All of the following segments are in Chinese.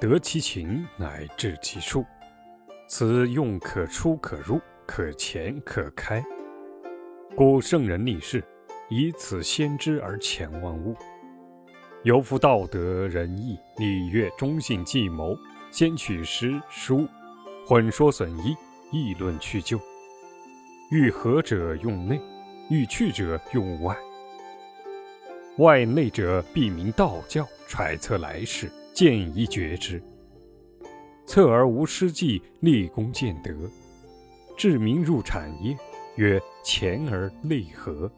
得其情，乃至其术。此用可出可入，可前可开。故圣人立世，以此先知而前万物。有夫道德仁义礼乐忠信计谋，先取诗书，混说损益，议论去就。欲和者用内，欲去者用外。外内者必明道教，揣测来世，见宜决之。测而无失计，立功见德，治民入产业，曰前而内和，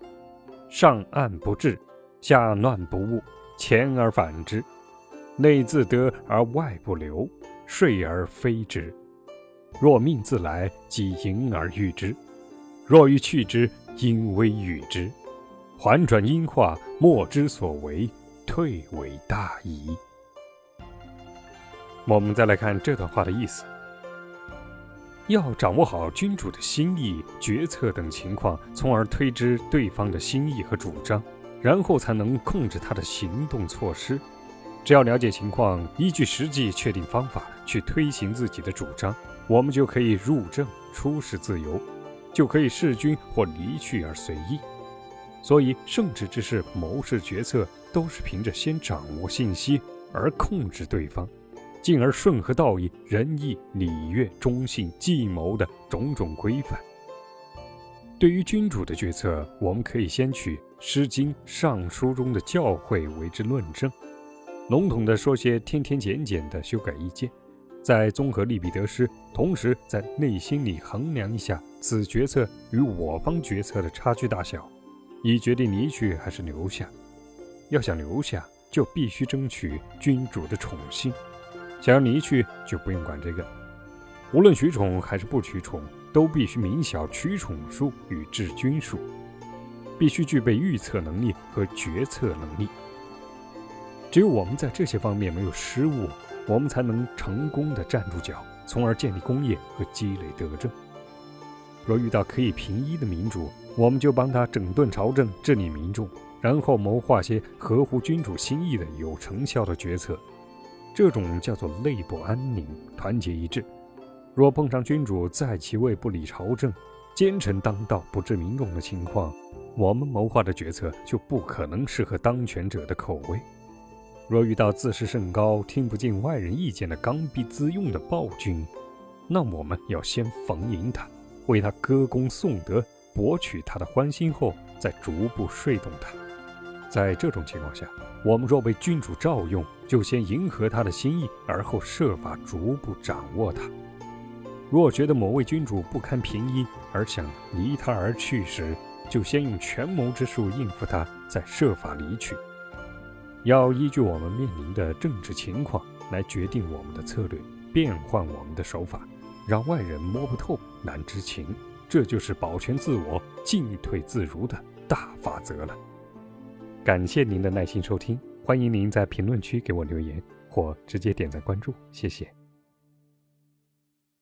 上岸不治，下乱不误，前而反之，内自得而外不流，睡而非之。若命自来，即迎而遇之；若欲去之，因危与之。环转因化，莫之所为，退为大矣。我们再来看这段话的意思：要掌握好君主的心意、决策等情况，从而推知对方的心意和主张，然后才能控制他的行动措施。只要了解情况，依据实际确定方法去推行自己的主张，我们就可以入政、出使自由，就可以弑君或离去而随意。所以，圣旨之事、谋士决策，都是凭着先掌握信息而控制对方。进而顺和道义、仁义、礼乐、忠信、计谋的种种规范。对于君主的决策，我们可以先取《诗经》《尚书》中的教诲为之论证，笼统的说些添添减减的修改意见，再综合利弊得失，同时在内心里衡量一下此决策与我方决策的差距大小，以决定离去还是留下。要想留下，就必须争取君主的宠幸。想要离去，就不用管这个。无论取宠还是不取宠，都必须明晓取宠术与治军术，必须具备预测能力和决策能力。只有我们在这些方面没有失误，我们才能成功的站住脚，从而建立功业和积累德政。若遇到可以平一的民主，我们就帮他整顿朝政、治理民众，然后谋划些合乎君主心意的有成效的决策。这种叫做内部安宁、团结一致。若碰上君主在其位不理朝政、奸臣当道不治民众的情况，我们谋划的决策就不可能适合当权者的口味。若遇到自视甚高、听不进外人意见的刚愎自用的暴君，那我们要先逢迎他，为他歌功颂德，博取他的欢心后，再逐步说动他。在这种情况下，我们若被君主召用，就先迎合他的心意，而后设法逐步掌握他。若觉得某位君主不堪平一，而想离他而去时，就先用权谋之术应付他，再设法离去。要依据我们面临的政治情况来决定我们的策略，变换我们的手法，让外人摸不透、难知情。这就是保全自我、进退自如的大法则了。感谢您的耐心收听。欢迎您在评论区给我留言，或直接点赞关注，谢谢。